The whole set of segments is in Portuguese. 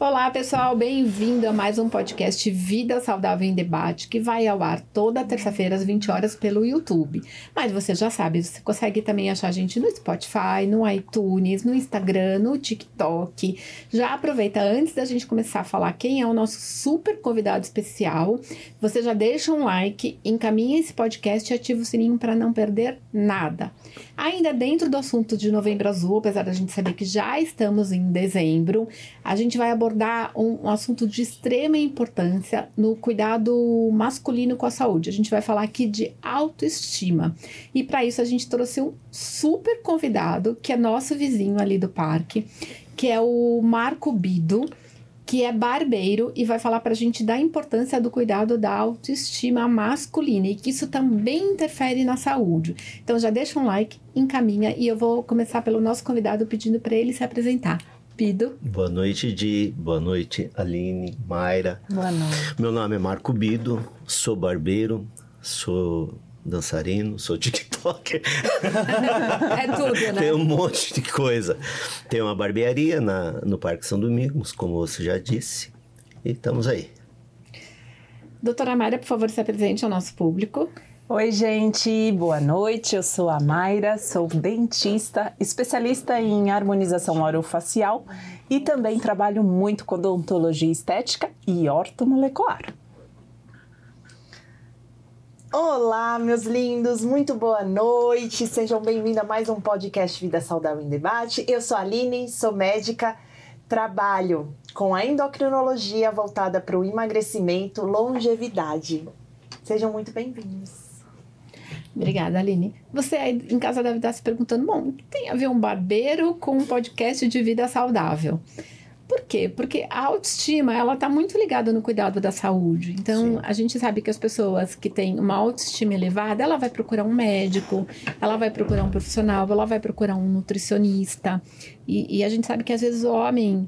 Olá, pessoal, bem-vindo a mais um podcast Vida Saudável em Debate, que vai ao ar toda terça-feira às 20 horas pelo YouTube. Mas você já sabe, você consegue também achar a gente no Spotify, no iTunes, no Instagram, no TikTok. Já aproveita antes da gente começar a falar quem é o nosso super convidado especial. Você já deixa um like, encaminha esse podcast e ativa o sininho para não perder nada. Ainda dentro do assunto de Novembro Azul, apesar da gente saber que já estamos em dezembro, a gente vai abordar abordar um, assunto de extrema importância no cuidado masculino com a saúde. A gente vai falar aqui de autoestima. E para isso a gente trouxe um super convidado, que é nosso vizinho ali do parque, que é o Marco Bido que é barbeiro e vai falar para a gente da importância do cuidado da autoestima masculina e que isso também interfere na saúde. Então já deixa um like, encaminha e eu vou começar pelo nosso convidado pedindo para ele se apresentar. Bido. Boa noite, Di. Boa noite, Aline, Mayra. Boa noite. Meu nome é Marco Bido, sou barbeiro, sou dançarino, sou TikToker. é tudo, né? Tem um monte de coisa. Tem uma barbearia na, no Parque São Domingos, como você já disse. E estamos aí. Doutora Mayra, por favor, se apresente ao nosso público. Oi, gente, boa noite. Eu sou a Mayra, sou dentista, especialista em harmonização orofacial e também trabalho muito com odontologia estética e ortomolecular. Olá, meus lindos, muito boa noite. Sejam bem-vindos a mais um podcast Vida Saudável em Debate. Eu sou a Aline, sou médica, trabalho com a endocrinologia voltada para o emagrecimento, longevidade. Sejam muito bem-vindos. Obrigada, Aline. Você aí em casa deve estar se perguntando: bom, o que tem a ver um barbeiro com um podcast de vida saudável? Por quê? Porque a autoestima, ela está muito ligada no cuidado da saúde. Então, Sim. a gente sabe que as pessoas que têm uma autoestima elevada, ela vai procurar um médico, ela vai procurar um profissional, ela vai procurar um nutricionista. E, e a gente sabe que às vezes o homem,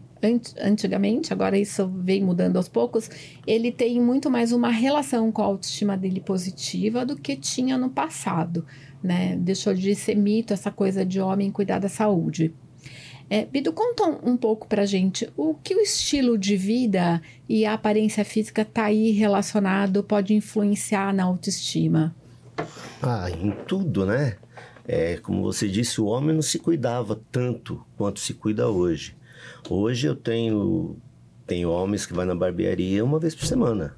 antigamente, agora isso vem mudando aos poucos, ele tem muito mais uma relação com a autoestima dele positiva do que tinha no passado. Né? Deixou de ser mito essa coisa de homem cuidar da saúde. É, Bido, conta um, pouco pra gente o que o estilo de vida e a aparência física tá aí relacionado, pode influenciar na autoestima. Ah, em tudo, né? É, como você disse, o homem não se cuidava tanto quanto se cuida hoje. Hoje eu tenho, tenho homens que vão na barbearia uma vez por semana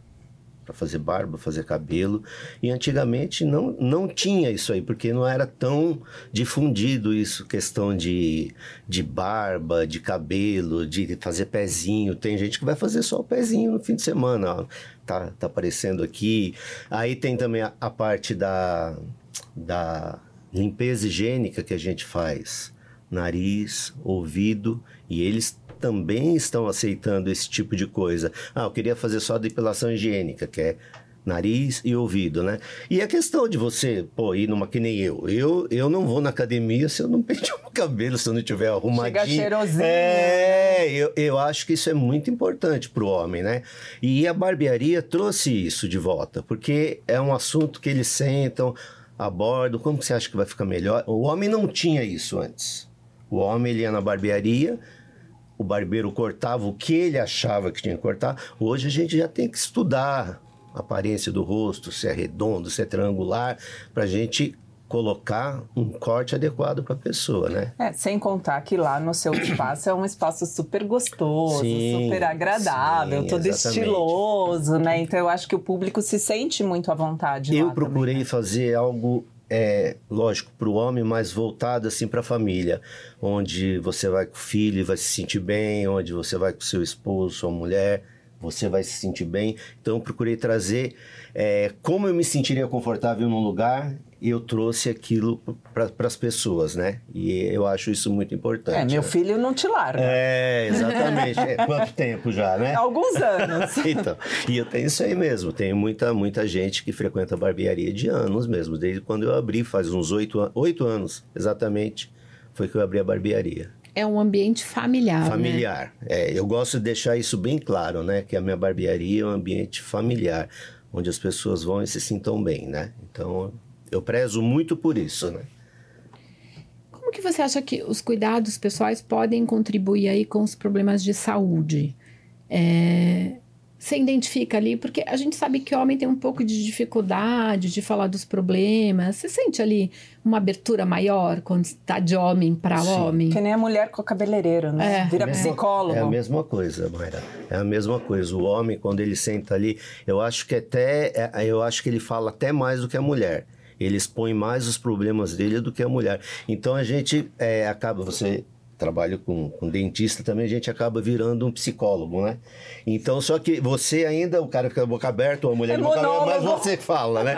para fazer barba, fazer cabelo. E antigamente não, não tinha isso aí, porque não era tão difundido isso, questão de, de barba, de cabelo, de fazer pezinho. Tem gente que vai fazer só o pezinho no fim de semana, ó. Tá, tá aparecendo aqui. Aí tem também a, a parte da, da limpeza higiênica que a gente faz. Nariz, ouvido, e eles também estão aceitando esse tipo de coisa. Ah, eu queria fazer só depilação higiênica, que é nariz e ouvido, né? E a questão de você, pô, ir numa que nem eu. Eu, eu não vou na academia se eu não pentear o cabelo, se eu não tiver arrumadinho. Chega cheirosinho. É, eu, eu acho que isso é muito importante pro homem, né? E a barbearia trouxe isso de volta, porque é um assunto que eles sentam, abordam, como que você acha que vai ficar melhor? O homem não tinha isso antes. O homem, ele ia na barbearia o barbeiro cortava o que ele achava que tinha que cortar. Hoje a gente já tem que estudar a aparência do rosto, se é redondo, se é triangular, para a gente colocar um corte adequado para a pessoa, né? É, sem contar que lá no seu espaço é um espaço super gostoso, sim, super agradável, sim, todo exatamente. estiloso, né? Então eu acho que o público se sente muito à vontade. Eu procurei também, né? fazer algo é, lógico, para o homem, mas voltado assim para a família, onde você vai com o filho e vai se sentir bem, onde você vai com seu esposo, sua mulher, você vai se sentir bem. Então, procurei trazer é, como eu me sentiria confortável num lugar eu trouxe aquilo para as pessoas, né? E eu acho isso muito importante. É, meu filho não te larga. É, exatamente. É, quanto tempo já, né? Alguns anos. então, e eu tenho isso aí mesmo. Tenho muita, muita gente que frequenta a barbearia de anos mesmo. Desde quando eu abri, faz uns oito, oito anos, exatamente, foi que eu abri a barbearia. É um ambiente familiar. Né? Familiar. Né? É, eu gosto de deixar isso bem claro, né? Que a minha barbearia é um ambiente familiar, onde as pessoas vão e se sintam bem, né? Então, eu prezo muito por isso, né? Como que você acha que os cuidados pessoais podem contribuir aí com os problemas de saúde? É, você identifica ali, porque a gente sabe que o homem tem um pouco de dificuldade de falar dos problemas. Você sente ali uma abertura maior quando está de homem para homem? Que nem a mulher com o cabeleireiro, né? É. Vira É a psicólogo. É a mesma coisa, Mayra. É a mesma coisa. O homem, quando ele senta ali, eu acho que até. é- Eu acho que ele fala até mais do que a mulher. Ele expõe mais os problemas dele do que a mulher. Então a gente é, acaba. Você trabalha com, com dentista também, a gente acaba virando um psicólogo, né? Então, só que você ainda, o cara fica boca aberta, ou a mulher É boca aberta, mas você que fala, né?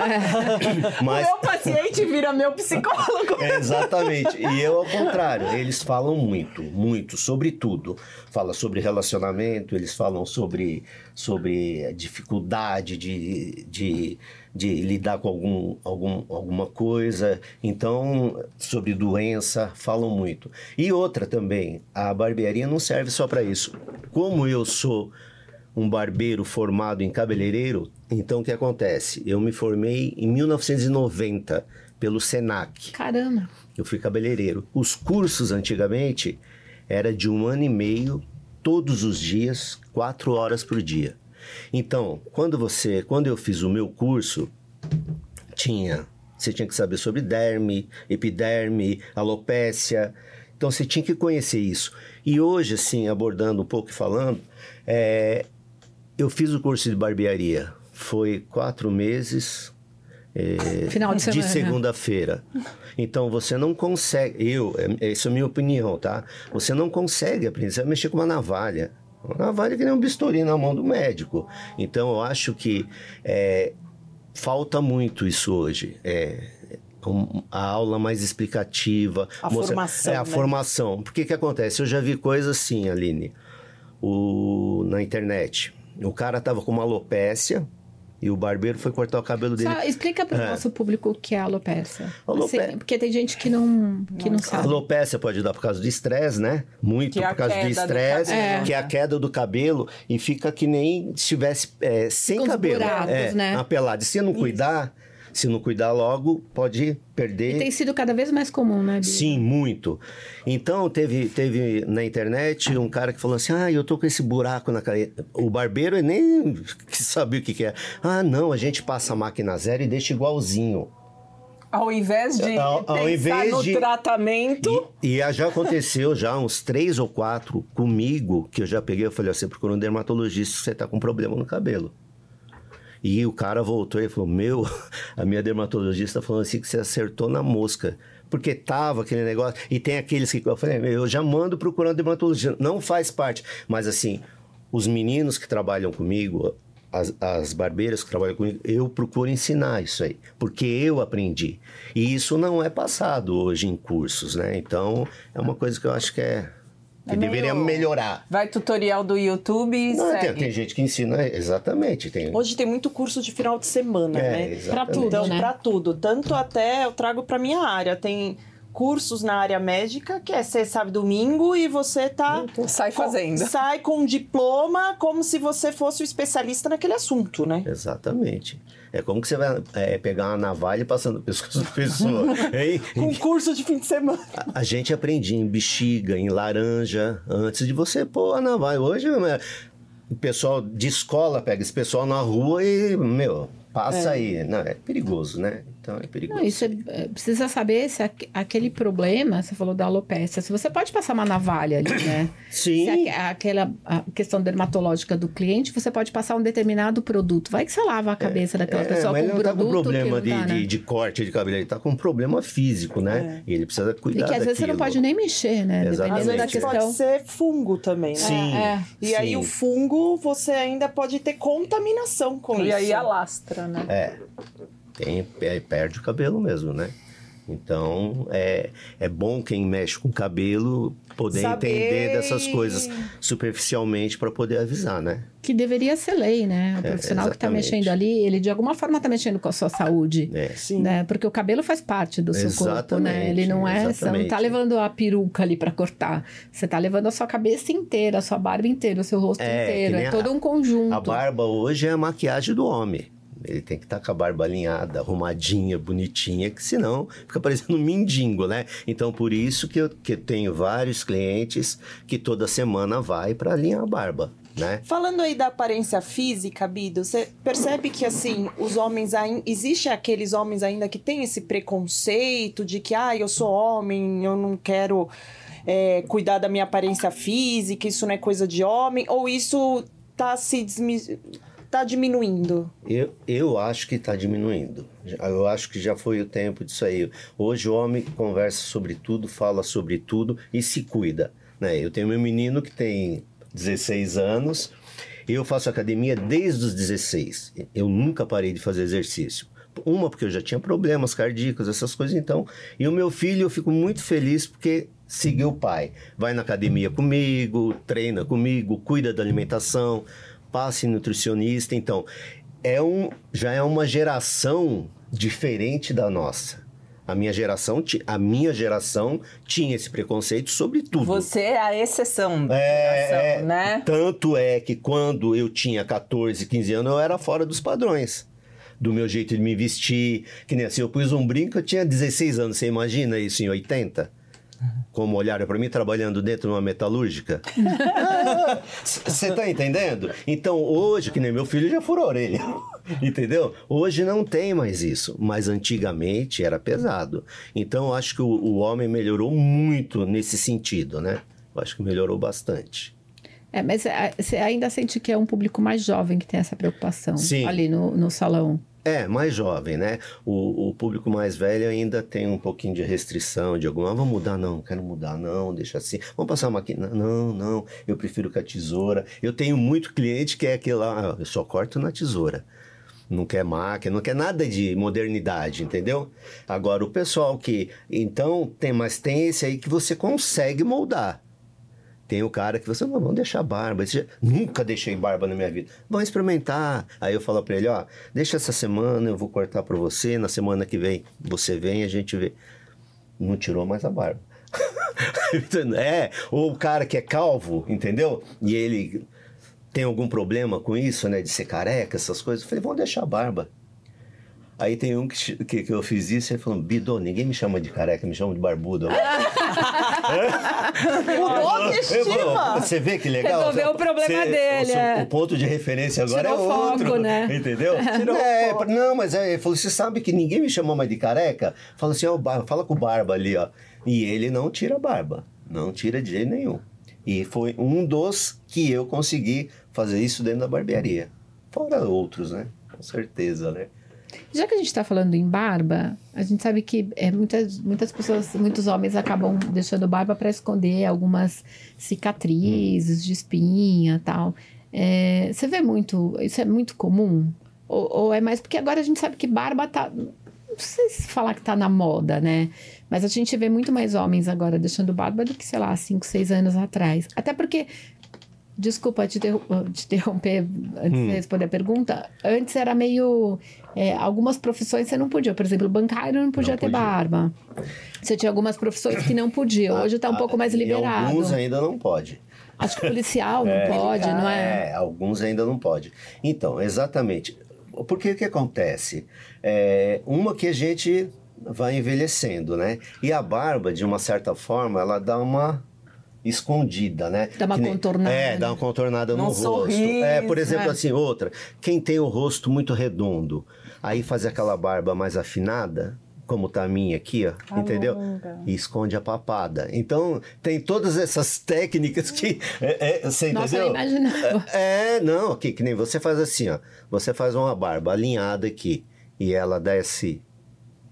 Mas, O meu paciente vira meu psicólogo. Exatamente. E eu, ao contrário, eles falam muito, muito, sobre tudo. Fala sobre relacionamento, eles falam sobre, sobre a dificuldade de, de, de lidar com algum, algum, alguma coisa. Então, sobre doença, falam muito. E outra também, a barbearia não serve só para isso. Como eu sou um barbeiro formado em cabeleireiro, então o que acontece? Eu me formei em 1990 pelo Senac. Caramba. Eu fui cabeleireiro. Os cursos antigamente era de um ano e meio, todos os dias, quatro horas por dia. Então, quando você, quando eu fiz o meu curso, tinha, você tinha que saber sobre derme, epiderme, alopécia. Então você tinha que conhecer isso. E hoje, assim, abordando um pouco e falando, é, eu fiz o curso de barbearia. Foi quatro meses, é, Final de semana. segunda-feira. Então você não consegue, eu, é- essa é a minha opinião, tá? Você não consegue aprender, você vai mexer com uma navalha. Uma navalha que nem um bisturi na mão do médico. Então eu acho que é, falta muito isso hoje. É, um- a aula mais explicativa. A formação, É, a né? formação. Por que acontece? Eu já vi coisas assim, Aline, o, na internet. O cara tava com uma alopécia e o barbeiro foi cortar o cabelo dele. Só explica para o É. nosso público o que é alopecia. Alope- Assim, porque tem gente que não, que não A sabe. alopécia pode dar por causa do estresse, né? Muito Que é por causa do estresse, que é a queda do cabelo e fica que nem se estivesse é, sem Com os cabelo. buracos, é, né? Apelado. E se não cuidar, se não cuidar logo, pode perder. E tem sido cada vez mais comum, né, Bia? Sim, muito. Então, teve, teve na internet um cara que falou assim: Ah, eu tô com esse buraco na cara. O barbeiro nem sabia o que, que é. Ah, não, a gente passa a máquina zero e deixa igualzinho. Ao invés de Ao- ao pensar invés no de- tratamento, E, e já aconteceu já uns três ou quatro comigo, que eu já peguei, eu falei, ó, você procurou um dermatologista, você tá com problema no cabelo. E o cara voltou e falou, meu, a minha dermatologista falou assim que você acertou na mosca. Porque tava aquele negócio. E tem aqueles que eu falei, eu já mando procurar um dermatologista. Não faz parte. Mas assim, os meninos que trabalham comigo, as, as barbeiras que trabalham comigo, eu procuro ensinar isso aí. Porque eu aprendi. E isso não é passado hoje em cursos, né? Então, é uma coisa que eu acho que é. Que É meio- deveria melhorar. vai tutorial do YouTube e Não, tem, segue. tem gente que ensina, exatamente. Tem, Hoje tem muito curso de final de semana, é, né? exatamente. Pra tudo. Então, né? para tudo. Tanto até eu trago para minha área. Tem cursos na área médica, que é você sabe domingo e você tá. Sai com- fazendo. sai com um diploma como se você fosse o especialista naquele assunto, né? Exatamente. É como que você vai é, pegar uma navalha e passando no pescoço da pessoa. hein? Com um curso de fim de semana. A, a gente aprendia em bexiga, em laranja, antes de você pôr a navalha. Hoje, né, o pessoal de escola pega esse pessoal na rua e, meu, passa aí. Não, é perigoso, né? Então é perigoso. Não, e você eh, precisa saber se aque- aquele problema, você falou da alopecia, se você pode passar uma navalha ali, né? Sim. Se aque- aquela a questão dermatológica do cliente, você pode passar um determinado produto. Vai que você lava a cabeça daquela É, pessoa mas com ele um não tá com produto problema que não de, tá, né? de, de corte de cabelo, ele tá com um problema físico, né? E ele precisa E cuidar que às vezes você não daquilo. pode nem mexer, né? Exatamente. Às Dependendo da vezes questão. pode ser fungo também, né? Sim. É, E aí sim. o fungo, você ainda pode ter contaminação com E isso. aí alastra, né? É, tem, é, perde o cabelo mesmo, né? Então, é, é bom quem mexe com cabelo poder Saber entender dessas coisas superficialmente para poder avisar, né? Que deveria ser lei, né? O profissional que está exatamente. mexendo ali, ele de alguma forma está mexendo com a sua saúde. É. Sim. Né? Porque o cabelo faz parte do seu corpo, né? Exatamente, Ele não é. Você não exatamente. tá levando a peruca ali para cortar. Você tá levando a sua cabeça inteira, a sua barba inteira, o seu rosto É, inteiro. É a- todo um conjunto. A barba hoje é a maquiagem do homem. Ele tem que estar com a barba alinhada, arrumadinha, bonitinha, que senão fica parecendo um mendigo, né? Então, por isso que eu, que tenho vários clientes que toda semana vai para alinhar a barba. né? Falando aí da aparência física, Bido, você percebe que assim, os homens ainda. Existe aqueles homens ainda que têm esse preconceito de que, ah, eu sou homem, eu não quero é, cuidar da minha aparência física, isso não é coisa de homem, ou isso tá se desmi... tá diminuindo? Eu, eu acho que está diminuindo. Eu acho que já foi o tempo disso aí. Hoje o homem conversa sobre tudo, fala sobre tudo e se cuida. Né? Eu tenho meu menino que tem 16 anos. Eu faço academia desde os 16. Eu nunca parei de fazer exercício. Uma, porque eu já tinha problemas cardíacos, essas coisas, então. E o meu filho, eu fico muito feliz porque seguiu o pai. Vai na academia comigo, treina comigo, cuida da alimentação, passe nutricionista. Então, é um, já é uma geração diferente da nossa. A minha geração, a minha geração tinha esse preconceito sobre tudo. Você é a exceção da É, geração, é, né? Tanto é que quando eu tinha 14, 15 anos, eu era fora dos padrões. Do meu jeito de me vestir. Que nem assim, eu pus um brinco, eu tinha 16 anos. Você imagina isso em 80? Como olharam para mim trabalhando dentro de uma metalúrgica? Você tá entendendo? Então, hoje, que nem meu filho já furou a orelha. Entendeu? Hoje não tem mais isso, mas antigamente era pesado. Então, eu acho que o, o homem melhorou muito nesse sentido, né? Eu acho que melhorou bastante. É, mas é, você ainda sente que é um público mais jovem que tem essa preocupação Sim. ali no, no salão. É, mais jovem, né? O, o público mais velho ainda tem um pouquinho de restrição, de alguma, ah, vamos mudar, não, quero mudar, não, deixa assim. Vamos passar uma máquina, não, não, eu prefiro com a tesoura. Eu tenho muito cliente que é aquele lá, ah, eu só corto na tesoura. Não quer máquina, não quer nada de modernidade, entendeu? Agora, o pessoal que. Então, tem, mas tem esse aí que você consegue moldar. Tem o cara que você, vamos deixar barba. Esse nunca deixei barba na minha vida. Vamos experimentar. Aí eu falo pra ele, ó, deixa essa semana, eu vou cortar pra você. Na semana que vem você vem, a gente vê. Não tirou mais a barba. é, ou o cara que é calvo, entendeu? E ele tem algum problema com isso, né? De ser careca, essas coisas. Eu falei, vamos deixar a barba. Aí tem um que, que, que eu fiz isso e ele falou, Bidô, ninguém me chama de careca, me chama de barbudo. Mudou a autoestima! Você vê que legal? Resolveu o problema dele, O, é. o ponto de referência agora Tirou é outro. foco, né? Entendeu? Tirou É, foco. não, mas é, ele falou: você sabe que ninguém me chamou mais de careca? Fala assim, ó, fala com o Barba ali, ó. E ele não tira barba. Não tira de jeito nenhum. E foi um dos que eu consegui fazer isso dentro da barbearia. Fora outros, né? Com certeza, né? Já que a gente está falando em barba, a gente sabe que é, muitas, muitas pessoas, muitos homens acabam deixando barba para esconder algumas cicatrizes de espinha tal. É, você vê muito, isso é muito comum? Ou, ou é mais porque agora a gente sabe que barba tá. Não sei se falar que tá na moda, né? Mas a gente vê muito mais homens agora deixando barba do que, sei lá, 5, 6 anos atrás. Até porque Desculpa te, te interromper antes de responder a pergunta. Antes era meio. é, algumas profissões você não podia. Por exemplo, bancário não podia Não ter podia. barba. Você tinha algumas profissões que não podia. Hoje está um Ah, pouco mais e liberado. alguns ainda não pode. Acho que policial não pode, não é? É, alguns ainda não pode. Então, exatamente. Porque o que acontece? É, uma que a gente vai envelhecendo, né? E a barba, de uma certa forma, ela dá uma escondida, né? Dá uma Que contornada, É, né? dá uma contornada no Num rosto. sorriso, é, por exemplo, né? assim, outra. Quem tem o rosto muito redondo, aí faz aquela barba mais afinada, como tá a minha aqui, ó, entendeu? Alonga. E esconde a papada. Então, tem todas essas técnicas que. É, é, você Nossa, eu entendeu? imaginava. É, não, aqui, que nem você faz assim, ó. Você faz uma barba alinhada aqui e ela dá esse,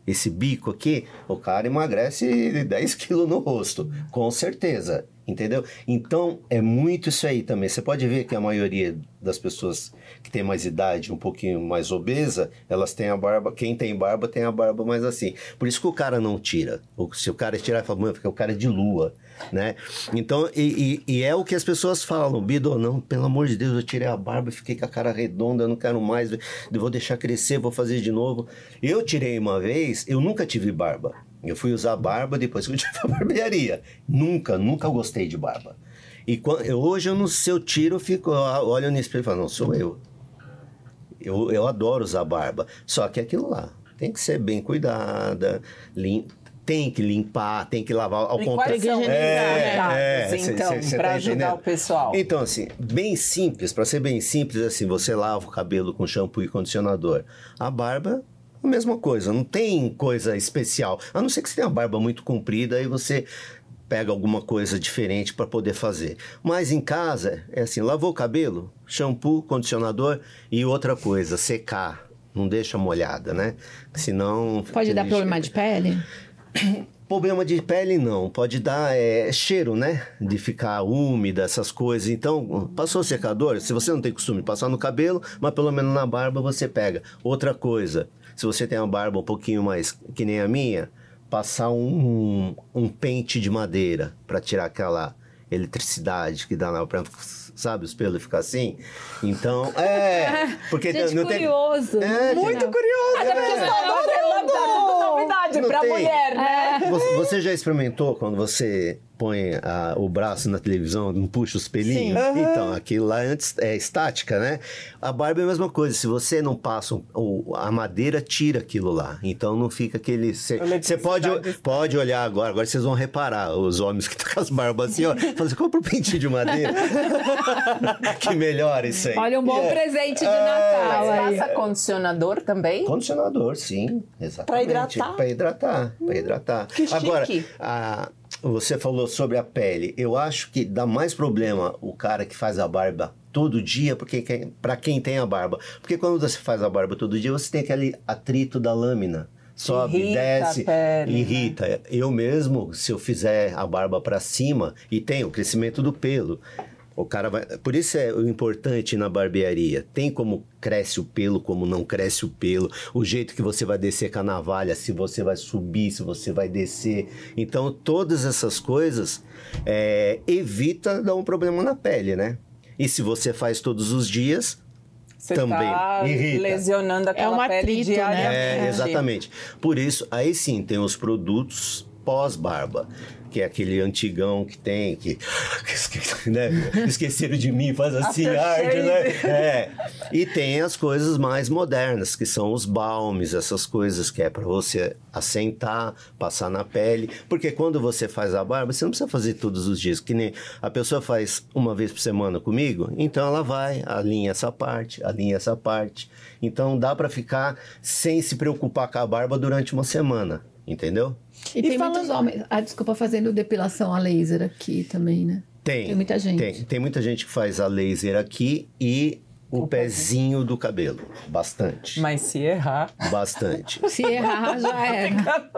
esse bico aqui, o cara emagrece 10 quilos no rosto, com certeza, entendeu? Então, é muito isso aí também. Você pode ver que a maioria das pessoas que tem mais idade, um pouquinho mais obesa, elas têm a barba, quem tem barba tem a barba mais assim. Por isso que o cara não tira. Ou se o cara tirar, fala, mano, fica o cara de lua, né? Então, e, e- e é o que as pessoas falam, Bido, não, pelo amor de Deus, eu tirei a barba e fiquei com a cara redonda, eu não quero mais, vou deixar crescer, vou fazer de novo. Eu tirei uma vez, eu nunca tive barba. Eu fui usar barba depois que eu tive a barbearia. Nunca, nunca gostei de barba. E quando, eu- hoje, eu não, se eu tiro, eu fico, eu olho no espelho e falo, não, sou eu. Eu, eu adoro usar barba. Só que é aquilo lá tem que ser bem cuidada, lim... tem que limpar, tem que lavar ao contrário. os É, é, cê- então, cê para tá ajudar o pessoal? Então, assim, bem simples, para ser bem simples, assim, você lava o cabelo com shampoo e condicionador. A barba, a mesma coisa, não tem coisa especial. A não ser que você tenha uma barba muito comprida, aí você pega alguma coisa diferente para poder fazer. Mas em casa, é assim, lavou o cabelo, shampoo, condicionador e outra coisa, secar. Não deixa molhada, né? Senão... Pode dar problema de pele? Problema de pele não, pode dar é, cheiro, né? De ficar úmida, essas coisas. Então, passou o secador, se você não tem costume de passar no cabelo, mas pelo menos na barba você pega. Outra coisa, se você tem uma barba um pouquinho mais que nem a minha, passar um, um pente de madeira para tirar aquela eletricidade que dá na pra, sabe, os pelos ficar assim. Então, é, porque Gente, não tem curioso. É, Muito curioso. Mas é porque está tudo novidade Não para tem. mulher, né? Você, você já experimentou quando você põe a- o braço na televisão, não puxa os pelinhos? Então, aquilo lá antes é estática, né? A barba é a mesma coisa. Se você não passa o- a madeira, tira aquilo lá. Então não fica aquele. Você você pode, pode olhar agora, agora vocês vão reparar, os homens que estão com as barbas assim, ó. Falam assim, compra um pentinho de madeira. que melhora isso aí. Olha, um bom É. presente de É. Natal Mas aí. passa condicionador também? Condicionador, sim, exatamente. Pra hidratar? Pra hidratar, pra hidratar. que chique. Agora, a- você falou sobre a pele. Eu acho que dá mais problema o cara que faz a barba todo dia, porque pra quem tem a barba. Porque quando você faz a barba todo dia, você tem aquele atrito da lâmina. Sobe, Irrita desce, pele, né? irrita. Eu mesmo, se eu fizer a barba para cima e tem o crescimento do pelo, o cara vai. Por isso é o importante na barbearia. Tem como cresce o pelo, como não cresce o pelo, o jeito que você vai descer com a navalha, se você vai subir, se você vai descer. Então, todas essas coisas é, evita dar um problema na pele, né? E se você faz todos os dias, Você também tá irrita. lesionando aquela um pele atrito, né? diariamente. É, exatamente. Por isso, aí sim tem os produtos pós-barba. Que é aquele antigão que tem, que, né? esqueceram de mim, faz assim, arde, né? É. E tem as coisas mais modernas, que são os balmes, essas coisas que é para você assentar, passar na pele. Porque quando você faz a barba, você não precisa fazer todos os dias. Que nem a pessoa faz uma vez por semana comigo, então ela vai, alinha essa parte, alinha essa parte. Então dá para ficar sem se preocupar com a barba durante uma semana, entendeu? E, E tem falando- muitos homens. Ah, desculpa, fazendo depilação a laser aqui também, né? Tem. Tem muita gente. Tem, tem muita gente que faz a laser aqui e o, pezinho do cabelo. Bastante. Mas se errar. Bastante. Se errar, já era.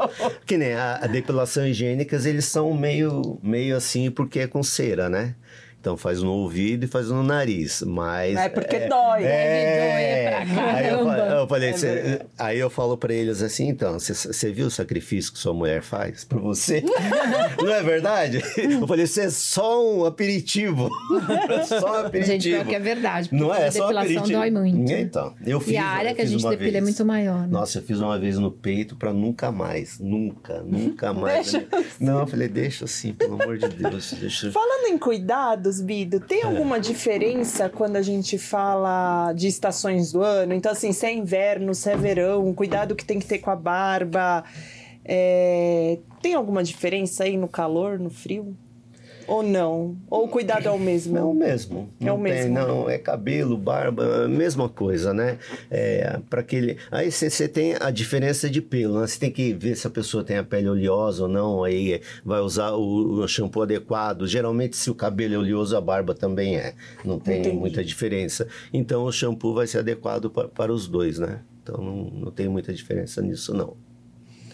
Que nem a, a depilação higiênicas, eles são meio, meio assim porque é com cera, né? Então faz no ouvido e faz no nariz, mas... É porque dói. Deve doer pra Aí eu, caramba. fa- eu falei, É cê- aí eu falo pra eles assim, então, você viu o sacrifício que sua mulher faz por você? Não é verdade? Eu falei, isso é só um aperitivo. só um aperitivo. Gente, pior que é verdade. porque Não é, é só um depilação dói muito. Então, eu fiz E a área que a gente depila é vez. muito maior, né? Nossa, eu fiz uma vez no peito pra nunca mais. Nunca, nunca mais. Deixa Não, eu falei, deixa assim, pelo amor de Deus. Deixa... Falando em cuidados, Bido, tem É. alguma diferença quando a gente fala de estações do ano? Então, assim, se é inverno, se é verão, cuidado que tem que ter com a barba. é, Tem alguma diferença aí no calor, no frio? Ou não? Ou o cuidado é o mesmo? É o mesmo. É o Não tem, mesmo. não, é cabelo, barba, mesma coisa, né? É, para aquele. Aí você tem a diferença de pelo, né? Você tem que ver se a pessoa tem a pele oleosa ou não, aí vai usar o, o shampoo adequado. Geralmente, se o cabelo é oleoso, a barba também é. Não tem Entendi. muita diferença. Então, o shampoo vai ser adequado pa- para os dois, né? Então, não, não tem muita diferença nisso, não.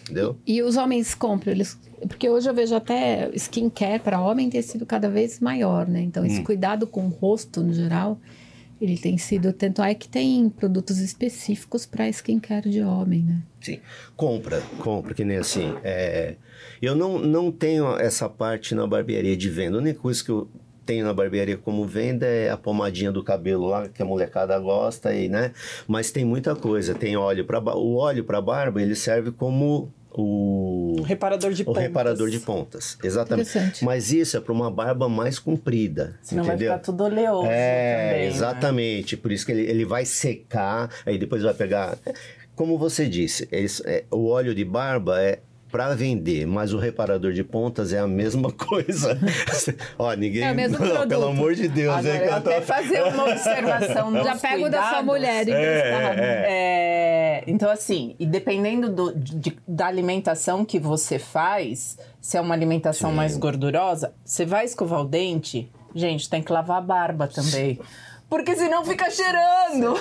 Entendeu? E os homens compram, eles. Porque hoje eu vejo até skincare para homem ter sido cada vez maior, né? Então, Hum. esse cuidado com o rosto, no geral, ele tem sido. Tanto é que tem produtos específicos para skincare de homem, né? Sim, compra, compra, que nem assim. é, eu não, não tenho essa parte na barbearia de venda. A única coisa que eu tenho na barbearia como venda é a pomadinha do cabelo lá, que a molecada gosta, aí, né? Mas tem muita coisa. Tem óleo para O óleo para barba, ele serve como o. O reparador de o pontas. reparador de pontas, exatamente. Mas isso é para uma barba mais comprida, Senão entendeu? vai ficar tudo oleoso É, também. né? exatamente. Por isso que ele, ele vai secar, aí depois vai pegar. Como você disse, esse- é, o óleo de barba é, para vender, mas o reparador de pontas é a mesma coisa. Ó, ninguém. É o mesmo Não, produto. pelo amor de Deus, Agora, hein, eu tô- até fazer uma observação Já nos pego da sua cuidados. mulher, então, É, tá é. É, então, assim, e dependendo do- de- da alimentação que você faz, se é uma alimentação Sim. mais gordurosa, você vai escovar o dente, gente, tem que lavar a barba também. Porque senão fica cheirando.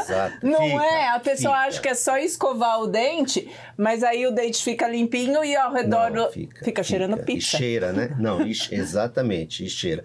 Exato. Não Fica, é? A pessoa fica. acha que é só escovar o dente, mas aí o dente fica limpinho e ao redor Não, do- fica, cheirando E pizza. cheira, né? Não, e exatamente, e cheira.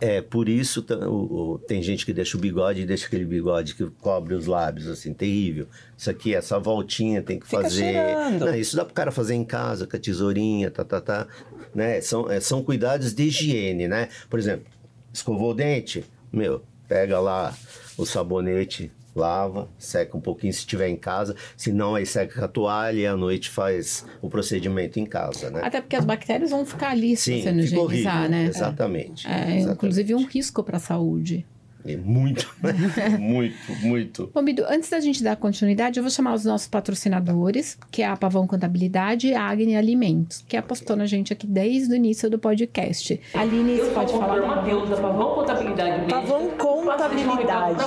É, por isso t- o- o- tem gente que deixa o bigode e deixa aquele bigode que cobre os lábios, assim, terrível. Isso aqui, essa voltinha tem que Fica fazer. cheirando. Não, isso dá pro cara fazer em casa, com a tesourinha, tá, tá, tá. Né? São, é, são cuidados de higiene, né? Por exemplo, escovou o dente, meu, pega lá o sabonete, lava, seca um pouquinho se tiver em casa, se não, aí seca com a toalha e à noite faz o procedimento em casa, né? Até porque as bactérias vão ficar ali se Sim, você não fica higienizar, horrível. né? Exatamente. É, exatamente. inclusive um risco para a saúde. É muito, muito, muito. Bom, Bidu, antes da gente dar continuidade, eu vou chamar os nossos patrocinadores, que é a Pavão Contabilidade e a Agni Alimentos, que apostou na gente aqui desde o início do podcast. Aline, você Eu pode sou o contador falar? Matheus da Pavão Contabilidade Médica. Pavão Contabilidade.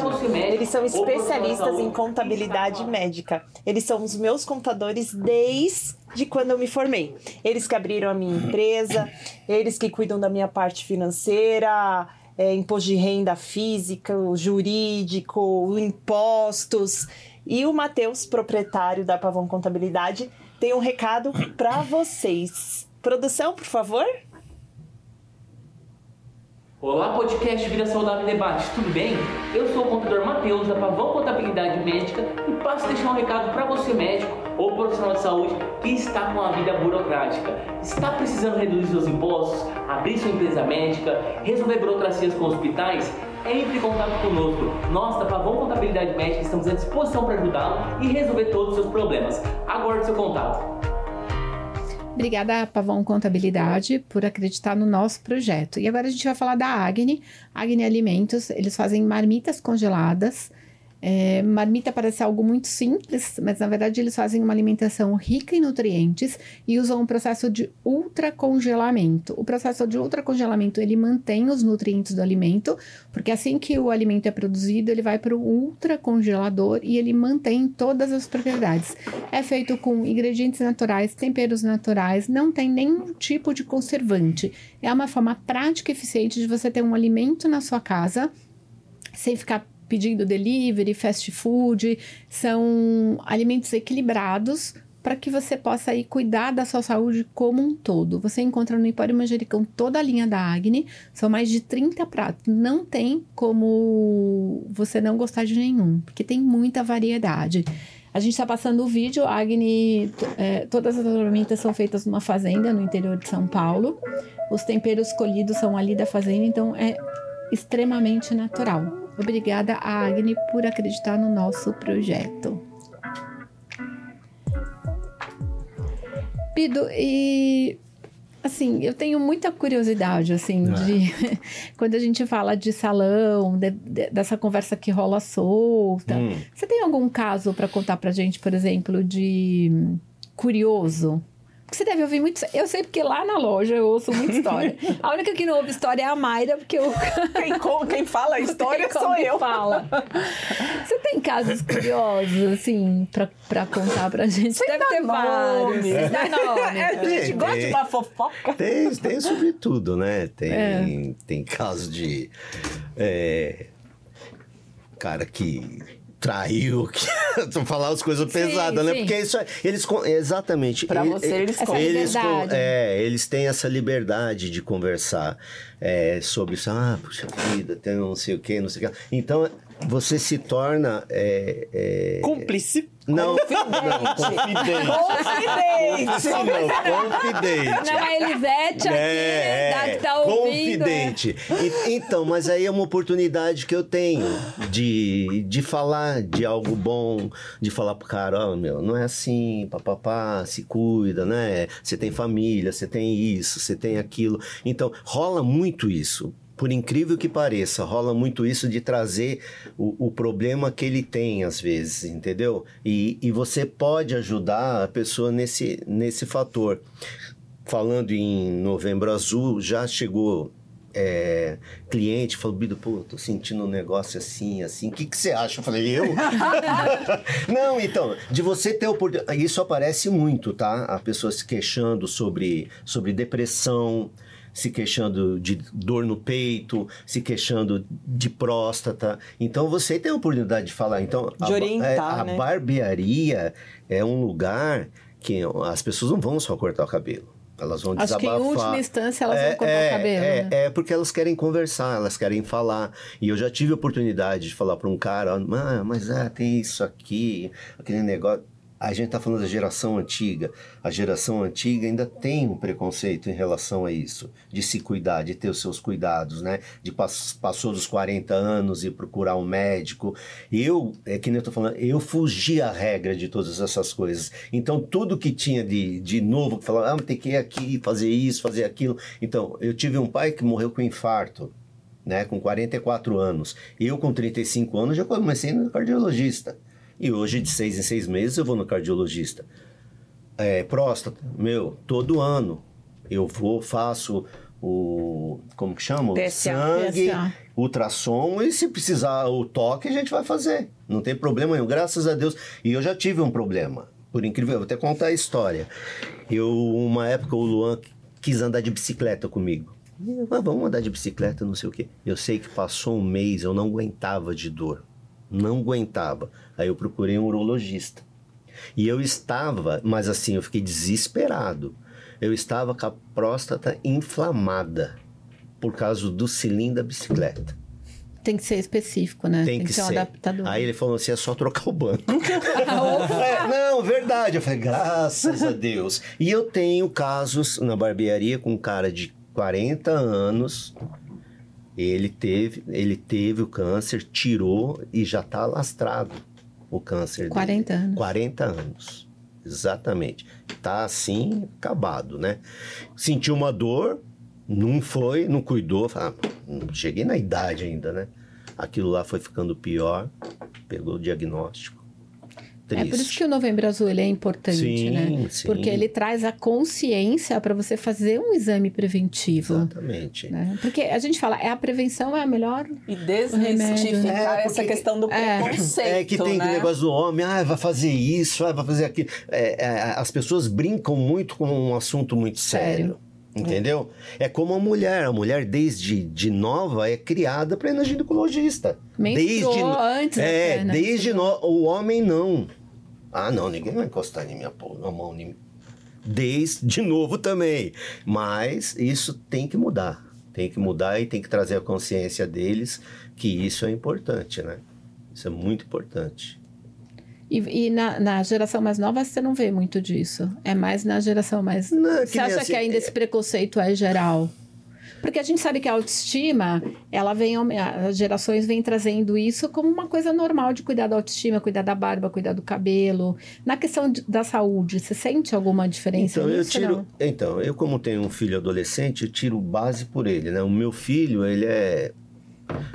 Eles são de especialistas em contabilidade médica. Eles são os meus contadores desde quando eu me formei. Eles que abriram a minha empresa, eles que cuidam da minha parte financeira, é, imposto de renda física, o jurídico, impostos. E o Matheus, proprietário da Pavão Contabilidade, tem um recado para vocês. Produção, por favor. Olá, podcast Vida Saudável Debate, tudo bem? Eu sou o contador Matheus da Pavão Contabilidade Médica e passo a deixar um recado para você, médico ou profissional de saúde que está com a vida burocrática. Está precisando reduzir seus impostos, abrir sua empresa médica, resolver burocracias com hospitais? Entre em contato conosco. Nós da Pavão Contabilidade Médica estamos à disposição para ajudá-lo e resolver todos os seus problemas. Aguarde seu contato. Obrigada, Pavão Contabilidade, por acreditar no nosso projeto. E agora a gente vai falar da Agni. Agni Alimentos, eles fazem marmitas congeladas. É, marmita parece algo muito simples, mas na verdade eles fazem uma alimentação rica em nutrientes e usam um processo de ultracongelamento. O processo de ultracongelamento ele mantém os nutrientes do alimento, porque assim que o alimento é produzido, ele vai para o ultracongelador e ele mantém todas as propriedades. É feito com ingredientes naturais, temperos naturais, não tem nenhum tipo de conservante. É uma forma prática e eficiente de você ter um alimento na sua casa sem ficar pedindo delivery, fast food. São alimentos equilibrados para que você possa aí cuidar da sua saúde como um todo. Você encontra no Empório Manjericão toda a linha da Agni, são mais de 30 pratos. Não tem como você não gostar de nenhum, porque tem muita variedade. A gente está passando o vídeo, a Agni, é, todas as ferramentas são feitas numa fazenda no interior de São Paulo. Os temperos colhidos são ali da fazenda, então é extremamente natural. Obrigada Agni por acreditar no nosso projeto. Pido, e assim, eu tenho muita curiosidade, assim, de quando a gente fala de salão, de- de- dessa conversa que rola solta. Hum. Você tem algum caso para contar pra gente, por exemplo, de curioso? Porque você deve ouvir muito. Eu sei porque lá na loja eu ouço muita história. A única que não ouve história é a Mayra, porque eu. Quem, quem fala a história sou eu. Fala. Você tem casos curiosos, assim, pra, pra contar pra gente? Sem Deve ter vários. nome. Sem dar nome. É, a gente Tem, gosta de tem. uma fofoca. Tem, tem sobre tudo, né? Tem, É. tem caso de é, cara que traiu, que Tô falar as coisas Sim, pesadas, né? sim. Porque isso é- eles exatamente. Pra ele- você, ele- eles Essa eles liberdade. é, eles têm essa liberdade de conversar é, sobre isso. Ah, puxa vida, tem não sei o que, não sei o que. Então você se torna é, é, Cúmplice. Não, não, confidente. Confidente. Não, confidente. Não, a Elisete aqui, É, é, que tá ouvindo. é. confidente. E- então, mas aí é uma oportunidade que eu tenho de, de falar de algo bom, de falar pro cara, ó, meu, não é assim, papapá, se cuida, né? Você tem família, você tem isso, você tem aquilo. Então, rola muito isso. Por incrível que pareça, rola muito isso de trazer o, o problema que ele tem, às vezes, entendeu? E, e você pode ajudar a pessoa nesse, nesse fator. Falando em Novembro Azul, já chegou é, cliente falou, Bido, pô, tô sentindo um negócio assim, assim, o que, que você acha? Eu falei, eu? não, então, de você ter oportunidade, isso aparece muito, tá? A pessoa se queixando sobre, sobre depressão, se queixando de dor no peito, se queixando de próstata. Então você tem a oportunidade de falar. Então, de orientar, a, a né? barbearia é um lugar que as pessoas não vão só cortar o cabelo. Elas vão Acho desabafar. que em última instância elas é, vão cortar é, o cabelo. É, né? é, porque elas querem conversar, elas querem falar. E eu já tive a oportunidade de falar para um cara, ah, mas é, tem isso aqui, aquele negócio. A gente está falando da geração antiga. A geração antiga ainda tem um preconceito em relação a isso, de se cuidar, de ter os seus cuidados, né? De pass passou dos 40 anos e procurar um médico. Eu, é que nem eu estou falando, eu fugi à regra de todas essas coisas. Então, tudo que tinha de, de novo, que falava, ah, tem que ir aqui, fazer isso, fazer aquilo. Então, eu tive um pai que morreu com infarto. Né, com 44 anos. Eu, com 35 anos, já comecei no cardiologista. E hoje, de seis em seis meses, eu vou no cardiologista. É, próstata, meu, todo ano eu vou, faço o. Como que chama? PSA. sangue, PSA. ultrassom, e se precisar o toque, a gente vai fazer. Não tem problema nenhum, graças a Deus. E eu já tive um problema. Por incrível, eu vou até contar a história. Eu, uma época, o Luan quis andar de bicicleta comigo. Ah, vamos andar de bicicleta, não sei o quê. Eu sei que passou um mês, eu não aguentava de dor. Não aguentava. Aí eu procurei um urologista. E eu estava, mas assim, eu fiquei desesperado. Eu estava com a próstata inflamada por causa do cilindro da bicicleta. Tem que ser específico, né? Tem, que, ser um adaptador. Aí ele falou assim: é só trocar o banco. É, não, verdade. Eu falei, graças a Deus. E eu tenho casos na barbearia com um cara de 40 anos. Ele teve, ele teve o câncer, tirou e já está lastrado o câncer 40 dele. anos. 40 anos. Exatamente. Tá assim, acabado, né? Sentiu uma dor, não foi, não cuidou. Ah, não cheguei na idade ainda, né? Aquilo lá foi ficando pior, pegou o diagnóstico. É Triste. por isso que o Novembro Azul ele é importante, Sim, né? sim. Porque ele traz a consciência para você fazer um exame preventivo. Exatamente. Né? Porque a gente fala, é a prevenção é a melhor. E desmistificar né? É, essa questão do é. preconceito, É que tem né? negócio do homem, ah, vai fazer isso, ah, vai fazer aquilo. É, é, as pessoas brincam muito com um assunto muito sério. Sério. Entendeu? É como a mulher. A mulher, desde de nova, é criada para ir na ginecologista. Menstruou no- antes É, até, né? desde no... o homem não. Ah, não, ninguém vai encostar em minha na mão em mim. Desde de novo também. Mas isso tem que mudar. Tem que mudar e tem que trazer a consciência deles que isso é importante, né? Isso é muito importante. E, e na, na geração mais nova você não vê muito disso. É mais na geração mais. Não, você nem acha assim, que ainda é- esse preconceito é geral? Porque a gente sabe que a autoestima, ela vem, as gerações vêm trazendo isso como uma coisa normal de cuidar da autoestima, cuidar da barba, cuidar do cabelo. Na questão de- da saúde, você sente alguma diferença Então, eu nisso? tiro. não? Então, eu, como tenho um filho adolescente, eu tiro base por ele, né? O meu filho, ele é.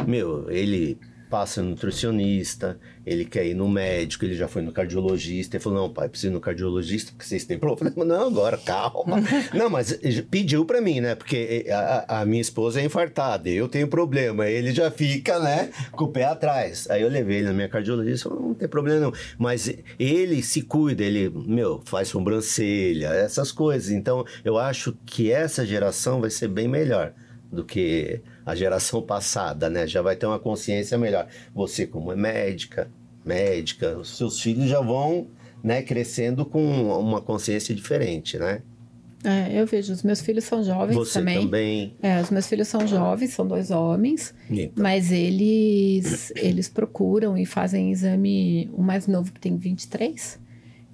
Meu, ele passa no nutricionista, ele quer ir no médico, ele já foi no cardiologista. Ele falou: Não, pai, preciso ir no cardiologista porque vocês têm problema. Eu falei: Não, agora, calma. não, mas pediu pra mim, né? Porque a, a minha esposa é infartada, eu tenho problema. Ele já fica, né, com o pé atrás. Aí eu levei ele na minha cardiologista, falou, não tem problema não. Mas ele se cuida, ele, meu, faz sobrancelha, essas coisas. Então, eu acho que essa geração vai ser bem melhor do que a geração passada, né? Já vai ter uma consciência melhor. Você, como é médica, médica, os seus filhos já vão, né, crescendo com uma consciência diferente, né? É, eu vejo, os meus filhos são jovens Você também. também. É, os meus filhos são jovens, são dois homens. Então, Mas eles, eles procuram e fazem exame. O mais novo, que tem 23,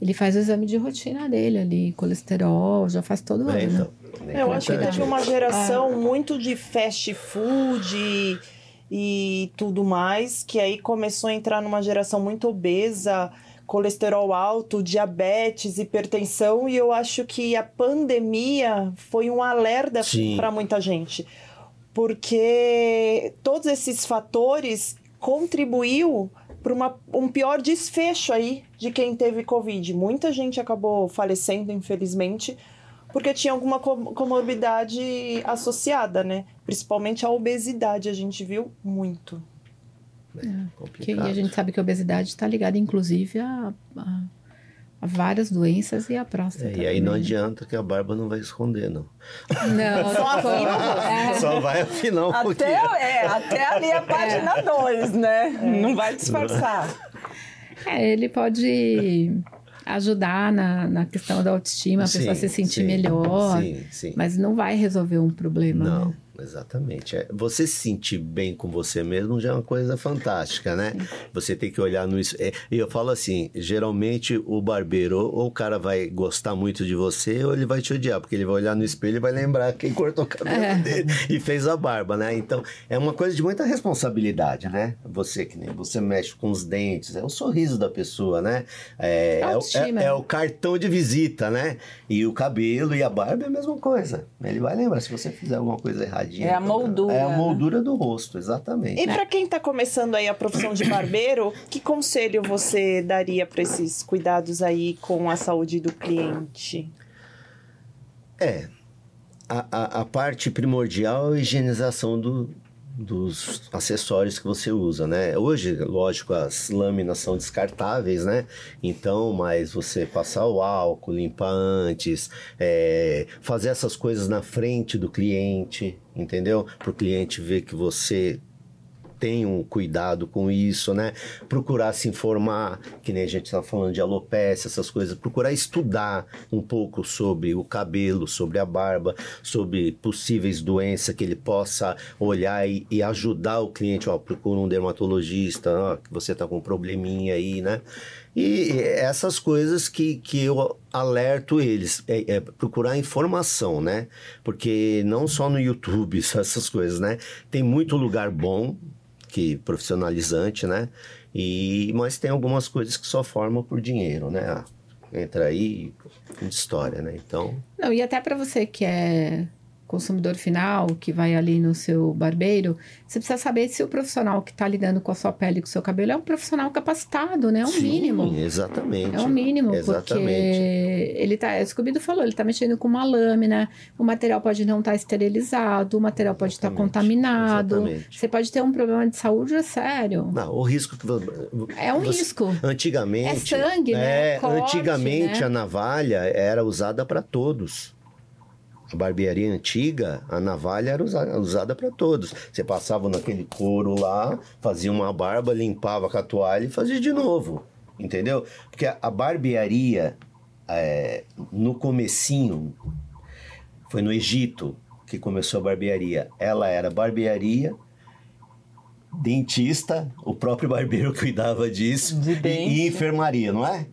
ele faz o exame de rotina dele ali, colesterol, já faz todo é, ano. então, é Eu acho que teve uma geração muito de fast food e, e tudo mais, que aí começou a entrar numa geração muito obesa, colesterol alto, diabetes, hipertensão, e eu acho que a pandemia foi um alerta para muita gente. porque todos esses fatores contribuiu para um pior desfecho aí de quem teve Covid. Muita gente acabou falecendo, infelizmente, porque tinha alguma comorbidade associada, né? Principalmente a obesidade, a gente viu muito. É, que, e a gente sabe que a obesidade está ligada, inclusive, a, a, a, várias doenças e a próstata. É, e aí não adianta que a barba não vai esconder, não. Não, só afina. É. Só vai afinar um até, pouquinho. É, até ali a página 2, né? Não vai disfarçar. É, ele pode ajudar na, na questão da autoestima, a pessoa se sentir sim, melhor. Sim, sim. Mas não vai resolver um problema. Não. Né? Exatamente. É, você se sentir bem com você mesmo já é uma coisa fantástica, né? Você tem que olhar no. E é, eu falo assim: geralmente o barbeiro, ou o cara vai gostar muito de você, ou ele vai te odiar, porque ele vai olhar no espelho e vai lembrar quem cortou o cabelo é. dele e fez a barba, né? Então é uma coisa de muita responsabilidade, né? Você que nem você mexe com os dentes, é o sorriso da pessoa, né? É, é, é, é o cartão de visita, né? E o cabelo e a barba é a mesma coisa. Ele vai lembrar se você fizer alguma coisa errada é a moldura. É a né? moldura do rosto, exatamente. E para quem está começando aí a profissão de barbeiro, que conselho você daria para esses cuidados aí com a saúde do cliente? É, a, a, a parte primordial é a higienização do, dos acessórios que você usa, né? Hoje, lógico, as lâminas são descartáveis, né? Então, mas você passar o álcool, limpar antes, é, fazer essas coisas na frente do cliente, entendeu? Para o cliente ver que você tenham cuidado com isso, né? Procurar se informar, que nem a gente está falando de alopecia, essas coisas, procurar estudar um pouco sobre o cabelo, sobre a barba, sobre possíveis doenças que ele possa olhar e, e ajudar o cliente, ó, procura um dermatologista, ó, que você está com um probleminha aí, né? E essas coisas que, que eu alerto eles, é, é, procurar informação, né? Porque não só no YouTube, essas coisas, né? Tem muito lugar bom, que profissionalizante, né? E mas tem algumas coisas que só formam por dinheiro, né? Ah, entra aí história, né? Então. Não, e até para você que é consumidor final que vai ali no seu barbeiro, você precisa saber se o profissional que está lidando com a sua pele, com o seu cabelo, é um profissional capacitado, né? É um Sim, mínimo. Exatamente. É um mínimo, exatamente. porque ele tá, o Scooby falou, ele está mexendo com uma lâmina, o material pode não estar tá esterilizado, o material pode estar tá contaminado. Exatamente. Você pode ter um problema de saúde é sério. Não, o risco que É um você, risco. Antigamente, é sangue, né? É, Corte, antigamente né? a navalha era usada para todos. A barbearia antiga, a navalha era usada para todos. Você passava naquele couro lá, fazia uma barba, limpava com a toalha e fazia de novo. Entendeu? Porque a barbearia, é, no comecinho, foi no Egito que começou a barbearia. Ela era barbearia, dentista, o próprio barbeiro cuidava disso, de e, e enfermaria, não é?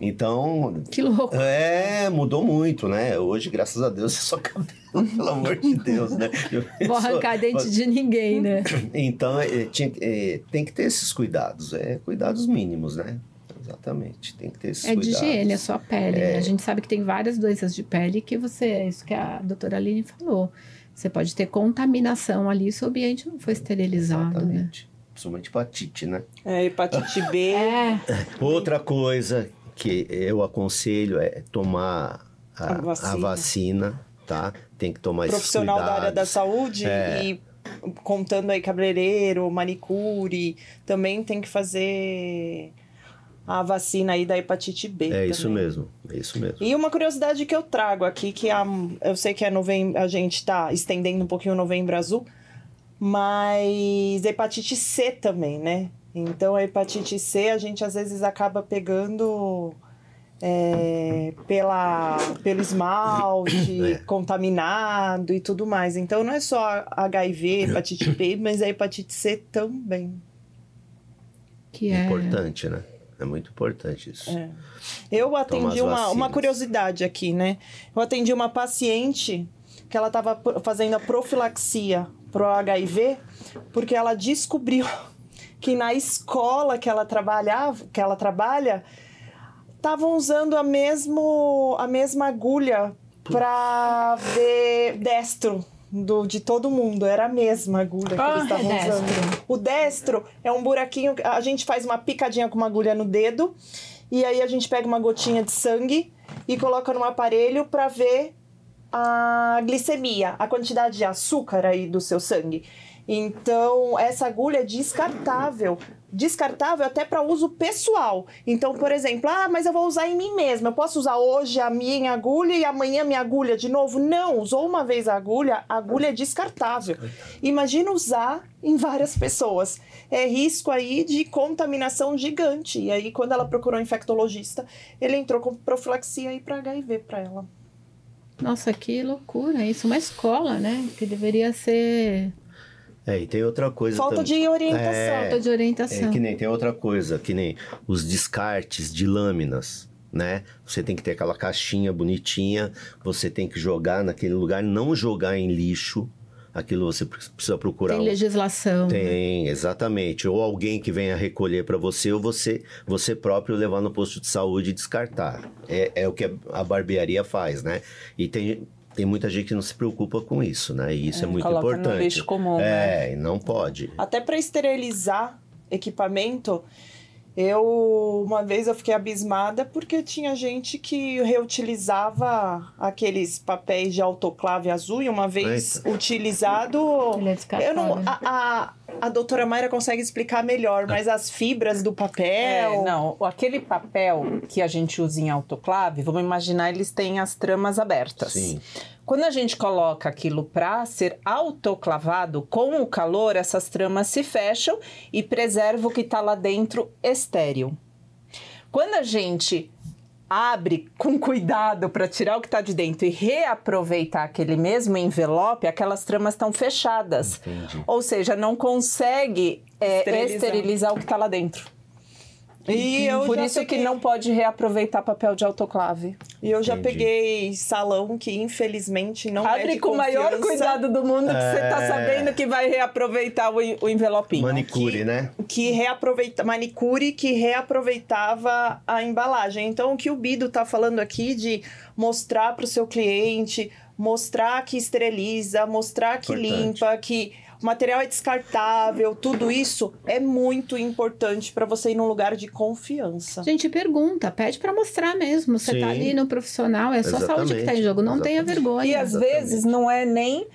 Então. Que louco. É, mudou muito, né? Hoje, graças a Deus, é só cabelo, pelo amor de Deus, né? Eu Vou arrancar só... dente de ninguém, né? Então, é, tinha, é, tem que ter esses cuidados, é cuidados mínimos, né? Exatamente, tem que ter esses é cuidados. É de higiene, a sua pele. Né? É... A gente sabe que tem várias doenças de pele que você, é isso que a doutora Aline falou. Você pode ter contaminação ali se o ambiente não foi esterilizado, né? Exatamente. né? Principalmente hepatite, né? É, hepatite B. é. Outra coisa que eu aconselho é tomar a, a, vacina. a vacina. tá? Tem que tomar Profissional da área da saúde é. e contando aí cabeleireiro, manicure, também tem que fazer a vacina aí da hepatite B. É também. isso mesmo, é isso mesmo. E uma curiosidade que eu trago aqui, que a, eu sei que é novembro, a gente está estendendo um pouquinho o novembro azul, mas hepatite C também, né? Então, a hepatite C a gente às vezes acaba pegando é, pela, pelo esmalte é. contaminado e tudo mais. Então, não é só HIV, hepatite B, mas a hepatite C também. Que é importante, né? É muito importante isso. É. Eu atendi uma, uma curiosidade aqui, né? Eu atendi uma paciente que ela estava fazendo a profilaxia pro HIV porque ela descobriu que na escola que ela trabalhava, que ela trabalha, estavam usando a mesmo a mesma agulha para ver destro. do, de todo mundo, era a mesma agulha que Ah, eles estavam é usando. destro. O destro é um buraquinho, a gente faz uma picadinha com uma agulha no dedo e aí a gente pega uma gotinha de sangue e coloca no aparelho para ver a glicemia, a quantidade de açúcar aí do seu sangue. Então, essa agulha é descartável. Descartável até para uso pessoal. Então, por exemplo, ah, mas eu vou usar em mim mesma. Eu posso usar hoje a minha agulha e amanhã minha agulha de novo? Não, usou uma vez a agulha, a agulha é descartável. Imagina usar em várias pessoas. É risco aí de contaminação gigante. E aí, quando ela procurou um infectologista, ele entrou com profilaxia aí para HIV para ela. Nossa, que loucura isso. Uma escola, né? Que deveria ser É, e tem outra coisa Falta também. de orientação. É. falta de orientação. É que nem tem outra coisa, que nem os descartes de lâminas, né? Você tem que ter aquela caixinha bonitinha, você tem que jogar naquele lugar, não jogar em lixo. Aquilo você precisa procurar. Tem legislação. né? Tem, exatamente. Ou alguém que venha recolher para você, ou você, você próprio levar no posto de saúde e descartar. É, é o que a barbearia faz, né? E tem, tem muita gente que não se preocupa com isso, né? E isso é, muito coloca no importante. lixo comum, né? É, e não pode. Até para esterilizar equipamento, eu uma vez eu fiquei abismada porque tinha gente que reutilizava aqueles papéis de autoclave azul e uma vez Eita. utilizado, Ele é eu não a, a, a doutora Mayra consegue explicar melhor, mas as fibras do É, papel, não, aquele papel que a gente usa em autoclave, vamos imaginar, eles têm as tramas abertas. Sim. Quando a gente coloca aquilo para ser autoclavado, com o calor, essas tramas se fecham e preserva o que está lá dentro estéril. Quando a gente abre com cuidado para tirar o que está de dentro e reaproveitar aquele mesmo envelope, aquelas tramas estão fechadas. Entendi. Ou seja, não consegue é, Esterilizar. esterilizar o que está lá dentro. E eu Por já isso que peguei- não pode reaproveitar papel de autoclave. E eu já Entendi. peguei salão que infelizmente não é Abre de com o maior cuidado do mundo, que você tá É. sabendo que vai reaproveitar o, o envelopinho. Manicure, que- né? que reaproveita manicure que reaproveitava a embalagem. Então o que o Bido tá falando aqui de mostrar para o seu cliente, mostrar que esteriliza, mostrar que Importante. limpa, que o material é descartável, tudo isso é muito importante para você ir num lugar de confiança. Gente, pergunta, pede pra mostrar mesmo. Você tá Sim. ali no profissional, é só saúde que tá em jogo. Não tenha exatamente. vergonha. E às Exatamente. vezes não é nem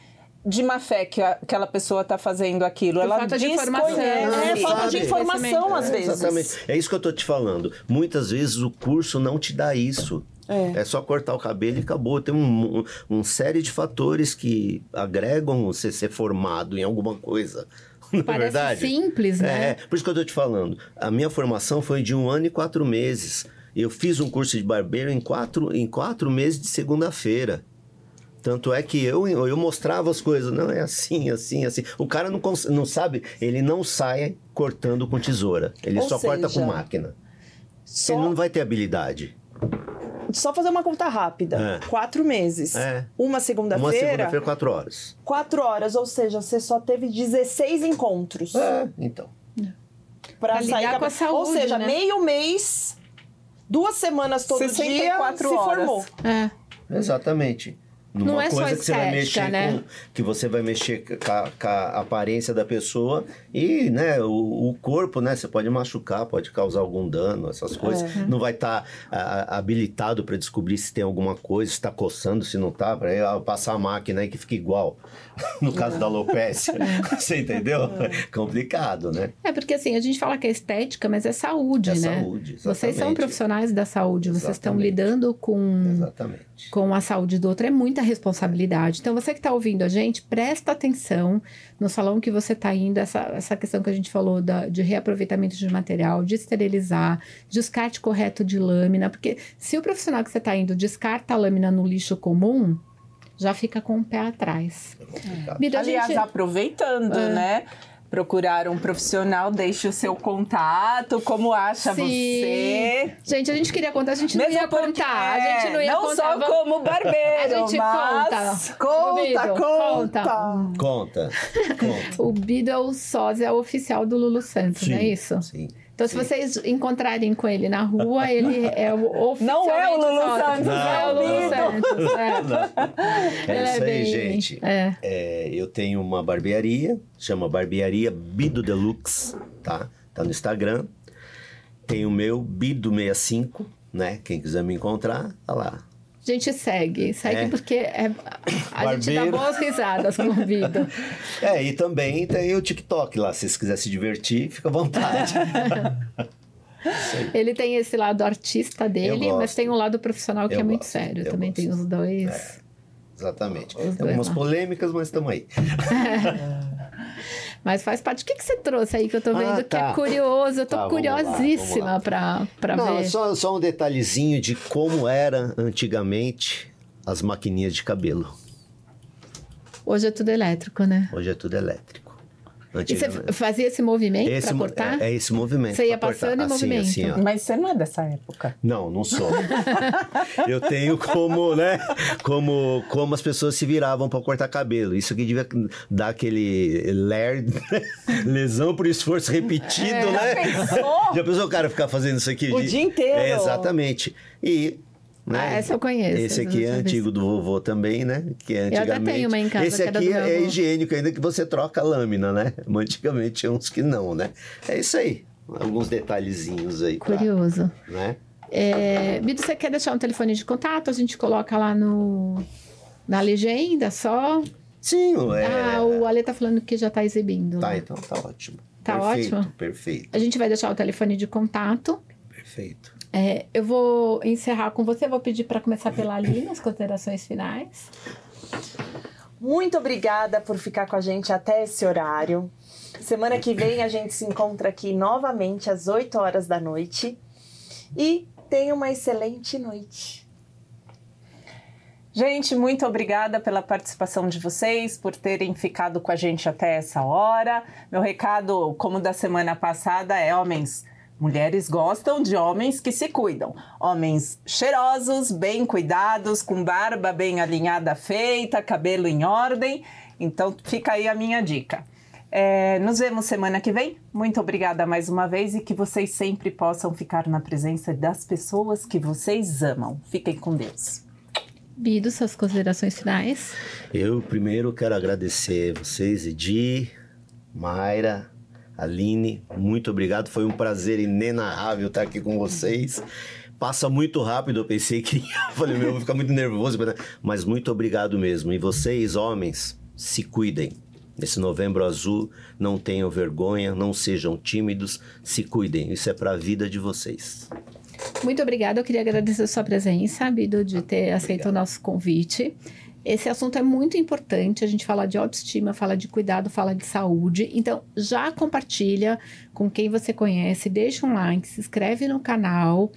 de má fé que a- aquela pessoa tá fazendo aquilo. Por Ela falta de informação. Não, É, falta de informação às É, vezes. Exatamente. É isso que eu tô te falando. Muitas vezes o curso não te dá isso. É. só cortar o cabelo e acabou. Tem um, um, um série de fatores que agregam você ser formado em alguma coisa. Não é Parece verdade? simples, né? É, por isso que eu tô te falando. A minha formação foi de um ano e quatro meses. Eu fiz um curso de barbeiro em quatro, em quatro meses de segunda-feira. Tanto é que eu, eu mostrava as coisas. Não, é assim, assim, assim. O cara não, não sabe, ele não sai cortando com tesoura. Ele Ou só corta seja, com máquina. Só, Ele não vai ter habilidade. Só fazer uma conta rápida. É. Quatro meses. É. Uma Uma segunda-feira. segunda-feira, quatro horas. Quatro horas, ou seja, você só teve 16 encontros. É, então. Pra, Pra sair com a Ou saúde, seja, né? meio mês, duas semanas todo dia, 64 se horas. formou. É. Exatamente. Numa Não é só coisa que você vai mexer né? com, que você vai mexer com a, com a aparência da pessoa e, né, o, o corpo, né, você pode machucar, pode causar algum dano, essas coisas. É. Não vai estar habilitado para descobrir se tem alguma coisa, se está coçando, se não tá, para passar a máquina aí que fica igual. No caso da alopecia, você entendeu? Complicado, né? É porque assim, a gente fala que é estética, mas é saúde, É né? saúde, Vocês são exatamente. profissionais da saúde, vocês estão Exatamente. lidando com, Exatamente. Com a saúde do outro, é muita responsabilidade. Então, você que está ouvindo a gente, presta atenção no salão que você está indo, essa, essa questão que a gente falou da, de reaproveitamento de material, de esterilizar, descarte correto de lâmina, porque se o profissional que você está indo descarta a lâmina no lixo comum, já fica com o pé atrás. Complicado. Vida, Aliás, gente... aproveitando, né? Procurar um profissional, deixe o seu contato, como acha Sim. você. Gente, a gente queria contar, a gente não Mesmo ia porque- contar. A gente não ia não contar. só vamos- como barbeiro, A gente mas... conta. Conta, Bido, conta. Conta, conta. O Bido é o sósia oficial do Lulu Santos, não é isso? Sim. Então, se vocês encontrarem com ele na rua, ele é o Não é o Lulu. Santos, Não é o é o Lulu. Santos. É. É Ele isso aí, bem- gente. É. É, eu tenho uma barbearia, chama Barbearia Bido Deluxe, tá? Tá no Instagram. Tem o meu Bido65, né? Quem quiser me encontrar, tá lá. A gente segue, segue É. porque é- a gente dá Barbeiro. boas risadas com o Vido. É, e também tem o TikTok lá, se vocês quiserem se divertir, fica à vontade. Ele tem esse lado artista dele, mas tem um lado profissional que Eu é muito gosto, sério. eu Também tem gosto. os dois. Exatamente. Os Tem dois algumas lá. polêmicas, mas estamos aí. Mas faz parte. O que, que você trouxe aí que eu tô Ah, vendo que tá. é curioso? Eu tô Tá, curiosíssima pra, pra Não, ver. só, só um detalhezinho de como era antigamente as maquininhas de cabelo. Hoje é tudo elétrico, né? Hoje é tudo elétrico. E você fazia esse movimento esse, pra cortar? É, é esse movimento. Você ia pra cortar. passando em assim, movimento. Assim. Mas você não é dessa época. Não, não sou. Eu tenho como, né? Como, como as pessoas se viravam para cortar cabelo. Isso aqui devia dar aquele ler, lesão por esforço repetido, né? pensou? Já pensou o cara ficar fazendo isso aqui O dia inteiro. É, exatamente. E. Né? Ah, essa eu conheço, Esse aqui é eu antigo do vovô também, né? Que é até antigamente. tenho uma em casa Esse era aqui é avô. higiênico, ainda que você troca a lâmina, né? Antigamente tinha uns que não, né? É isso aí. Alguns detalhezinhos aí. pra- Curioso. né? É, Bido, você quer deixar um telefone de contato? A gente coloca lá no, na legenda só. Sim, é. Ah, o Ale tá falando que já tá exibindo. Tá, lá. então tá ótimo. Tá perfeito, ótimo? Perfeito, A gente vai deixar o telefone de contato. perfeito. É, eu vou encerrar com você, vou pedir para começar pela Aline, as considerações finais. Muito obrigada por ficar com a gente até esse horário. Semana que vem a gente se encontra aqui novamente às 8 horas da noite. E tenha uma excelente noite. Gente, muito obrigada pela participação de vocês, por terem ficado com a gente até essa hora. Meu recado, como da semana passada, é homens. Mulheres gostam de homens que se cuidam. Homens cheirosos, bem cuidados, com barba bem alinhada feita, cabelo em ordem. Então fica aí a minha dica. É, nos vemos semana que vem. Muito obrigada mais uma vez e que vocês sempre possam ficar na presença das pessoas que vocês amam. Fiquem com Deus. Bido, suas considerações finais. Eu primeiro quero agradecer vocês, Edi, Mayra, Aline, muito obrigado. Foi um prazer inenarrável estar aqui com vocês. Passa muito rápido, eu pensei que eu falei, meu, eu vou ficar muito nervoso, mas muito obrigado mesmo. E vocês, homens, se cuidem. Nesse novembro azul, não tenham vergonha, não sejam tímidos, se cuidem. Isso é para a vida de vocês. Muito obrigada. Eu queria agradecer a sua presença, Bido, de ter aceito o nosso convite. Esse assunto é muito importante. A gente fala de autoestima, fala de cuidado, fala de saúde. Então, já compartilha com quem você conhece, deixa um like, se inscreve no canal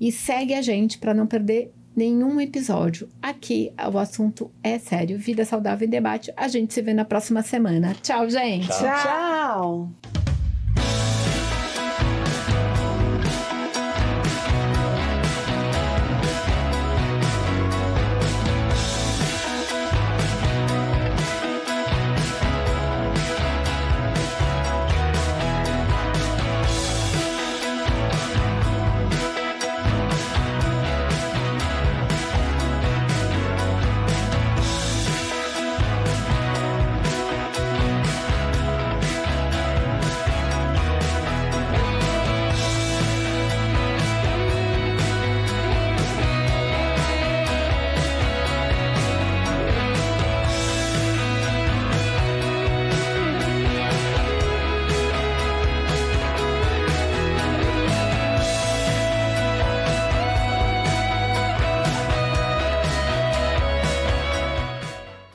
e segue a gente para não perder nenhum episódio. Aqui o assunto é sério. Vida saudável em debate. A gente se vê na próxima semana. Tchau, gente. Tchau.